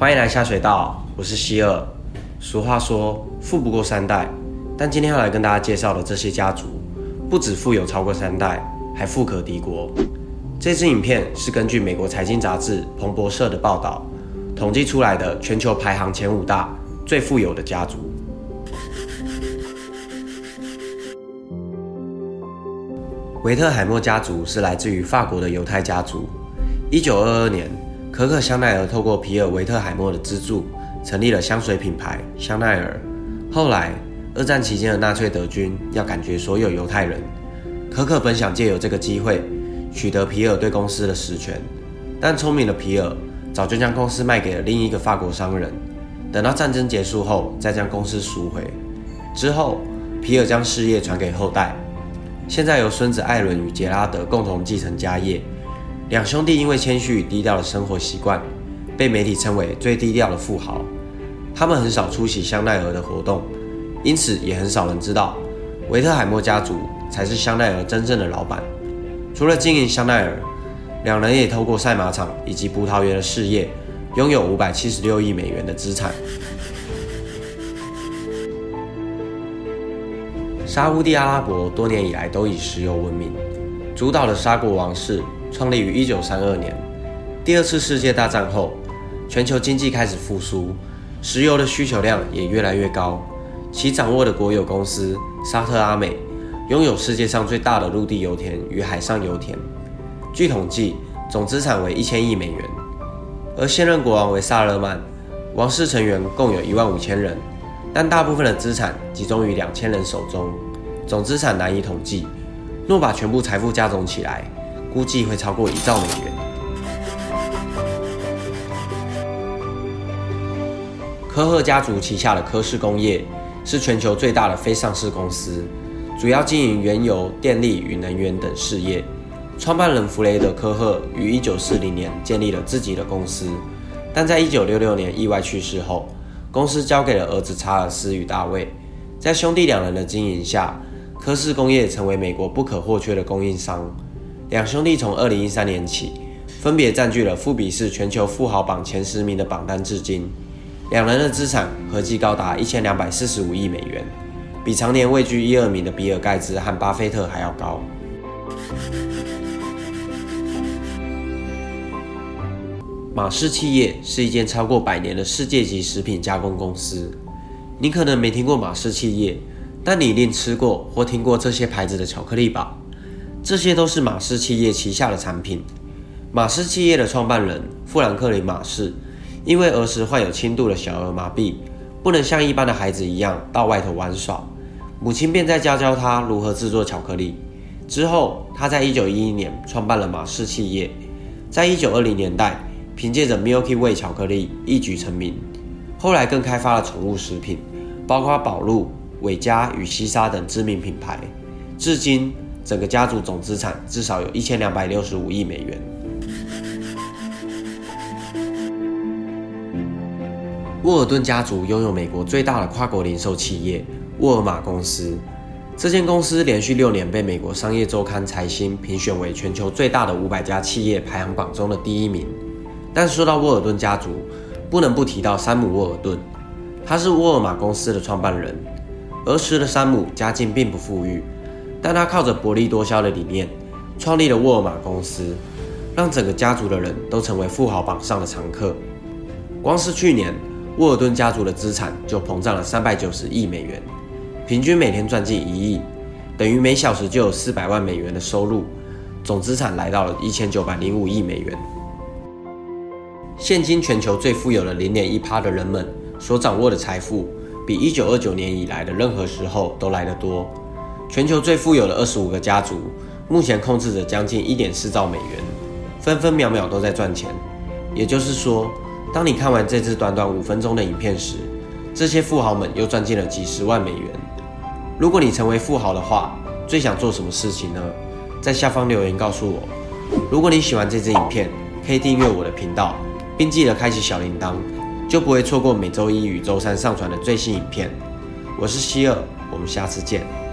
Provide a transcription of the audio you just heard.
欢迎来下水道，我是希尔。俗话说富不过三代，但今天要来跟大家介绍的这些家族，不止富有超过三代，还富可敌国。这支影片是根据美国财经杂志彭博社的报道，统计出来的全球排行前五大最富有的家族。维特海默家族是来自于法国的犹太家族。一九二二年，可可香奈儿透过皮尔维特海默的资助，成立了香水品牌香奈儿。后来，二战期间的纳粹德军要赶绝所有犹太人，可可本想借由这个机会取得皮尔对公司的实权，但聪明的皮尔早就将公司卖给了另一个法国商人，等到战争结束后再将公司赎回。之后，皮尔将事业传给后代。现在由孙子艾伦与杰拉德共同继承家业。两兄弟因为谦虚与低调的生活习惯，被媒体称为最低调的富豪。他们很少出席香奈儿的活动，因此也很少人知道维特海默家族才是香奈儿真正的老板。除了经营香奈儿，两人也透过赛马场以及葡萄园的事业，拥有五百七十六亿美元的资产。沙地阿拉伯多年以来都以石油闻名，主导的沙国王室创立于1932年。第二次世界大战后，全球经济开始复苏，石油的需求量也越来越高。其掌握的国有公司沙特阿美拥有世界上最大的陆地油田与海上油田，据统计总资产为一千亿美元。而现任国王为萨勒曼，王室成员共有一万五千人，但大部分的资产集中于两千人手中。总资产难以统计，若把全部财富加总起来，估计会超过一兆美元。科赫家族旗下的科氏工业是全球最大的非上市公司，主要经营原油、电力与能源等事业。创办人弗雷德·科赫于1940年建立了自己的公司，但在1966年意外去世后，公司交给了儿子查尔斯与大卫。在兄弟两人的经营下，科氏工业成为美国不可或缺的供应商。两兄弟从二零一三年起，分别占据了富比士全球富豪榜前十名的榜单至今。两人的资产合计高达一千两百四十五亿美元，比常年位居一二名的比尔盖茨和巴菲特还要高。马氏企业是一间超过百年的世界级食品加工公司。你可能没听过马氏企业。但你一定吃过或听过这些牌子的巧克力吧？这些都是马氏企业旗下的产品。马氏企业的创办人富兰克林·马氏，因为儿时患有轻度的小儿麻痹，不能像一般的孩子一样到外头玩耍，母亲便在教教他如何制作巧克力。之后，他在1911年创办了马氏企业，在1920年代凭借着 Milky Way 巧克力一举成名。后来更开发了宠物食品，包括宝路。伟嘉与西沙等知名品牌，至今整个家族总资产至少有一千两百六十五亿美元。沃尔顿家族拥有美国最大的跨国零售企业沃尔玛公司，这间公司连续六年被美国商业周刊财新评选为全球最大的五百家企业排行榜中的第一名。但说到沃尔顿家族，不能不提到山姆·沃尔顿，他是沃尔玛公司的创办人。儿时的山姆家境并不富裕，但他靠着薄利多销的理念，创立了沃尔玛公司，让整个家族的人都成为富豪榜上的常客。光是去年，沃尔顿家族的资产就膨胀了三百九十亿美元，平均每天赚进一亿，等于每小时就有四百万美元的收入，总资产来到了一千九百零五亿美元。现今全球最富有的零点一趴的人们所掌握的财富。比一九二九年以来的任何时候都来得多。全球最富有的二十五个家族，目前控制着将近一点四兆美元，分分秒秒都在赚钱。也就是说，当你看完这支短短五分钟的影片时，这些富豪们又赚进了几十万美元。如果你成为富豪的话，最想做什么事情呢？在下方留言告诉我。如果你喜欢这支影片，可以订阅我的频道，并记得开启小铃铛。就不会错过每周一与周三上传的最新影片。我是希尔，我们下次见。